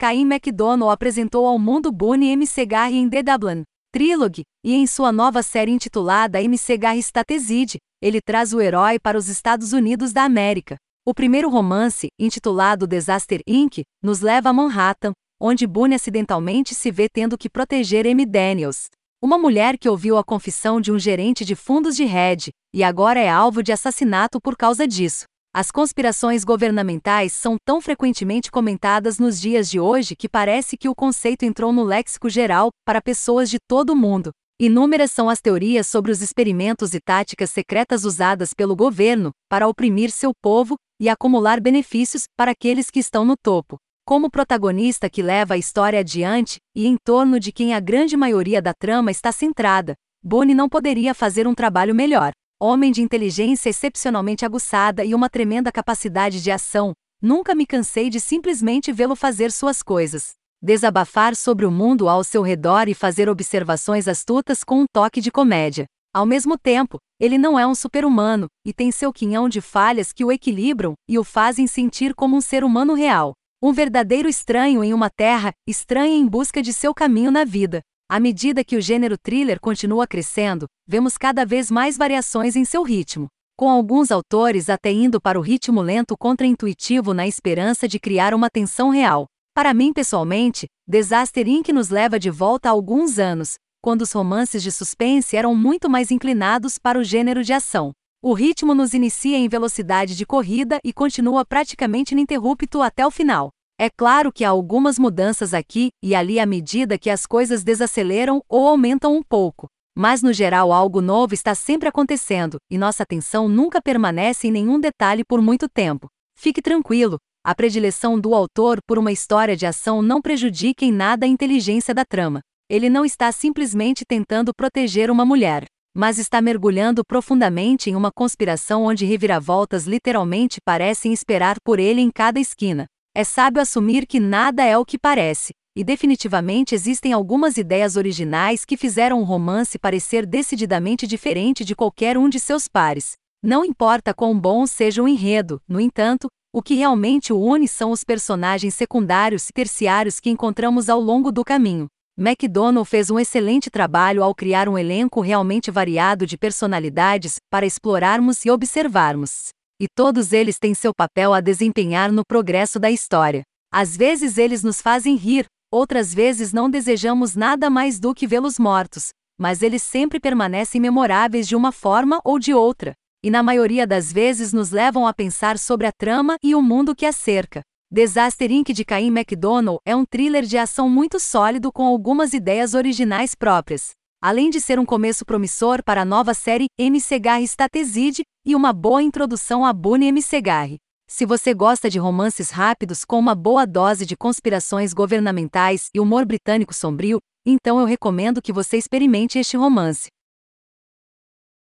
Caim McDonnell apresentou ao mundo Boone M. Segar em The Dublin Trilogy, e em sua nova série intitulada M. Segar Stateside, ele traz o herói para os Estados Unidos da América. O primeiro romance, intitulado Disaster Inc., nos leva a Manhattan, onde Boone acidentalmente se vê tendo que proteger M. Daniels, uma mulher que ouviu a confissão de um gerente de fundos de hedge, e agora é alvo de assassinato por causa disso. As conspirações governamentais são tão frequentemente comentadas nos dias de hoje que parece que o conceito entrou no léxico geral para pessoas de todo o mundo. Inúmeras são as teorias sobre os experimentos e táticas secretas usadas pelo governo para oprimir seu povo e acumular benefícios para aqueles que estão no topo. Como protagonista que leva a história adiante e em torno de quem a grande maioria da trama está centrada, Bonnie não poderia fazer um trabalho melhor homem de inteligência excepcionalmente aguçada e uma tremenda capacidade de ação, nunca me cansei de simplesmente vê-lo fazer suas coisas. Desabafar sobre o mundo ao seu redor e fazer observações astutas com um toque de comédia. Ao mesmo tempo, ele não é um super-humano, e tem seu quinhão de falhas que o equilibram e o fazem sentir como um ser humano real. Um verdadeiro estranho em uma terra estranha em busca de seu caminho na vida. À medida que o gênero thriller continua crescendo, vemos cada vez mais variações em seu ritmo, com alguns autores até indo para o ritmo lento contra-intuitivo na esperança de criar uma tensão real. Para mim pessoalmente, Disaster Inc. nos leva de volta a alguns anos, quando os romances de suspense eram muito mais inclinados para o gênero de ação. O ritmo nos inicia em velocidade de corrida e continua praticamente ininterrupto até o final. É claro que há algumas mudanças aqui e ali à medida que as coisas desaceleram ou aumentam um pouco. Mas no geral algo novo está sempre acontecendo, e nossa atenção nunca permanece em nenhum detalhe por muito tempo. Fique tranquilo, a predileção do autor por uma história de ação não prejudica em nada a inteligência da trama. Ele não está simplesmente tentando proteger uma mulher, mas está mergulhando profundamente em uma conspiração onde reviravoltas literalmente parecem esperar por ele em cada esquina. É sábio assumir que nada é o que parece, e definitivamente existem algumas ideias originais que fizeram o romance parecer decididamente diferente de qualquer um de seus pares. Não importa quão bom seja o enredo, no entanto, o que realmente o une são os personagens secundários e terciários que encontramos ao longo do caminho. McDonnell fez um excelente trabalho ao criar um elenco realmente variado de personalidades para explorarmos e observarmos e todos eles têm seu papel a desempenhar no progresso da história. Às vezes eles nos fazem rir, outras vezes não desejamos nada mais do que vê-los mortos, mas eles sempre permanecem memoráveis de uma forma ou de outra, e na maioria das vezes nos levam a pensar sobre a trama e o mundo que a cerca. Disaster Inc. de Cain McDonnell é um thriller de ação muito sólido com algumas ideias originais próprias além de ser um começo promissor para a nova série M. Segar Stateside e uma boa introdução a Boone M. Segar. Se você gosta de romances rápidos com uma boa dose de conspirações governamentais e humor britânico sombrio, então eu recomendo que você experimente este romance.